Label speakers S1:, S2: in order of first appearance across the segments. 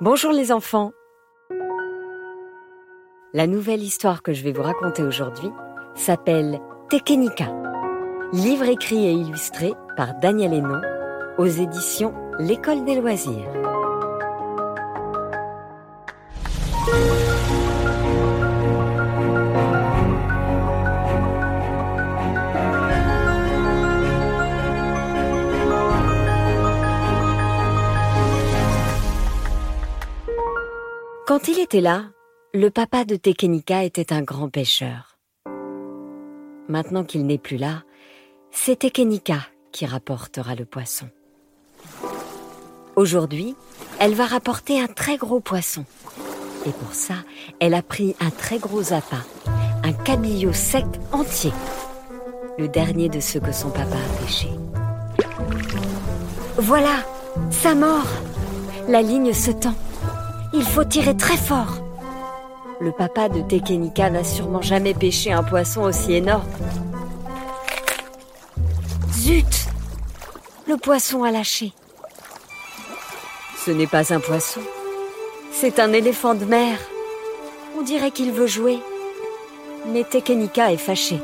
S1: Bonjour les enfants La nouvelle histoire que je vais vous raconter aujourd'hui s'appelle Tekenika, livre écrit et illustré par Daniel Hénon aux éditions L'École des loisirs. Quand il était là, le papa de Tekenika était un grand pêcheur. Maintenant qu'il n'est plus là, c'est Tekenika qui rapportera le poisson. Aujourd'hui, elle va rapporter un très gros poisson. Et pour ça, elle a pris un très gros appât, un cabillaud sec entier, le dernier de ceux que son papa a pêché. Voilà, ça mord. La ligne se tend. Il faut tirer très fort. Le papa de Tekenika n'a sûrement jamais pêché un poisson aussi énorme. Zut Le poisson a lâché. Ce n'est pas un poisson. C'est un éléphant de mer. On dirait qu'il veut jouer. Mais Tekenika est fâché.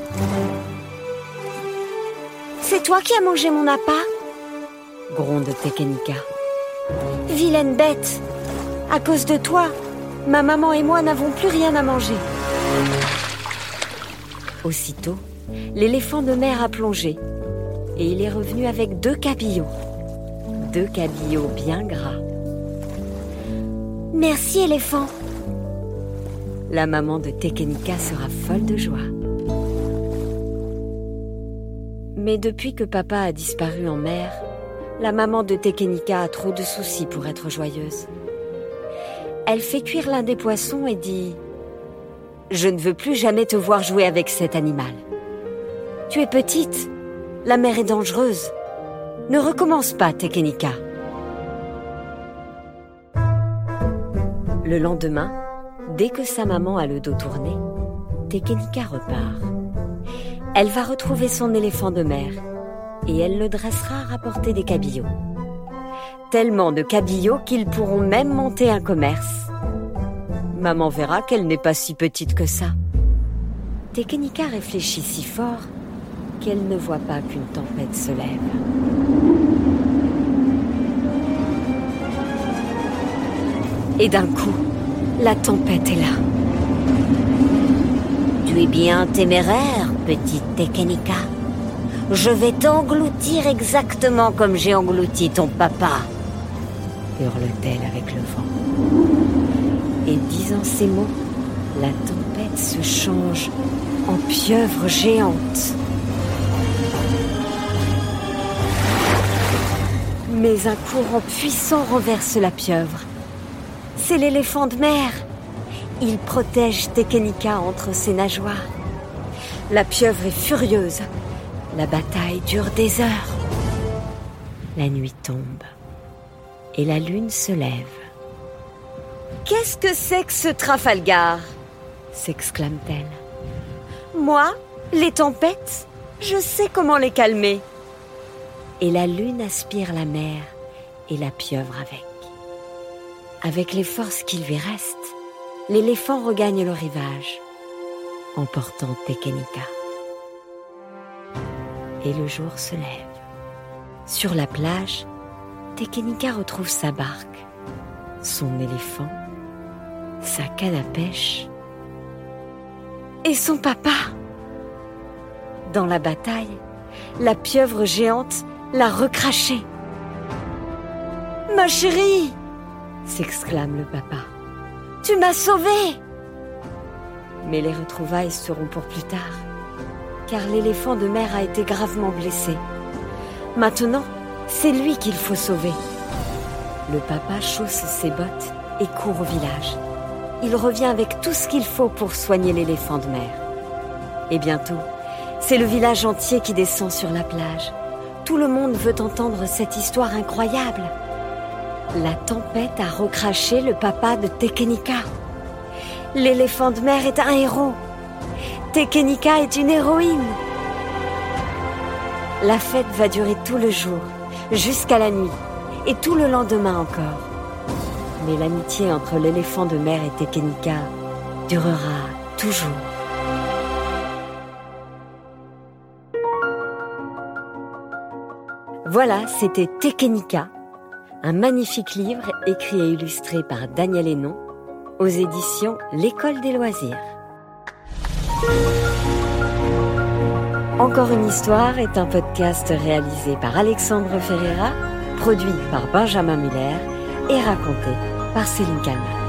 S1: C'est toi qui as mangé mon appât? Gronde Tekenika. Vilaine bête à cause de toi, ma maman et moi n'avons plus rien à manger. Aussitôt, l'éléphant de mer a plongé et il est revenu avec deux cabillots. Deux cabillots bien gras. Merci éléphant. La maman de Tekenika sera folle de joie. Mais depuis que papa a disparu en mer, la maman de Tekenika a trop de soucis pour être joyeuse. Elle fait cuire l'un des poissons et dit ⁇ Je ne veux plus jamais te voir jouer avec cet animal. Tu es petite, la mer est dangereuse. Ne recommence pas, Tekenika. Le lendemain, dès que sa maman a le dos tourné, Tekenika repart. Elle va retrouver son éléphant de mer et elle le dressera à rapporter des cabillots tellement de cabillots qu'ils pourront même monter un commerce. Maman verra qu'elle n'est pas si petite que ça. Tekenika réfléchit si fort qu'elle ne voit pas qu'une tempête se lève. Et d'un coup, la tempête est là.
S2: Tu es bien téméraire, petite Tekenika. Je vais t'engloutir exactement comme j'ai englouti ton papa
S1: hurle-t-elle avec le vent. Et disant ces mots, la tempête se change en pieuvre géante. Mais un courant puissant renverse la pieuvre. C'est l'éléphant de mer. Il protège Tekenika entre ses nageoires. La pieuvre est furieuse. La bataille dure des heures. La nuit tombe et la lune se lève. Qu'est-ce que c'est que ce Trafalgar? s'exclame-t-elle. Moi, les tempêtes, je sais comment les calmer. Et la lune aspire la mer et la pieuvre avec. Avec les forces qui lui restent, l'éléphant regagne le rivage, emportant Tekenika. Et le jour se lève. Sur la plage, Tekenika retrouve sa barque, son éléphant, sa canne à pêche et son papa. Dans la bataille, la pieuvre géante l'a recraché. Ma chérie s'exclame le papa. Tu m'as sauvée Mais les retrouvailles seront pour plus tard, car l'éléphant de mer a été gravement blessé. Maintenant, c'est lui qu'il faut sauver. Le papa chausse ses bottes et court au village. Il revient avec tout ce qu'il faut pour soigner l'éléphant de mer. Et bientôt, c'est le village entier qui descend sur la plage. Tout le monde veut entendre cette histoire incroyable. La tempête a recraché le papa de Tekenika. L'éléphant de mer est un héros. Tekenika est une héroïne. La fête va durer tout le jour jusqu'à la nuit et tout le lendemain encore. mais l'amitié entre l'éléphant de mer et Tekenika durera toujours. Voilà, c'était Tekenika, un magnifique livre écrit et illustré par Daniel Hénon aux éditions L'École des loisirs. Encore une histoire est un podcast réalisé par Alexandre Ferreira, produit par Benjamin Muller et raconté par Céline Kalman.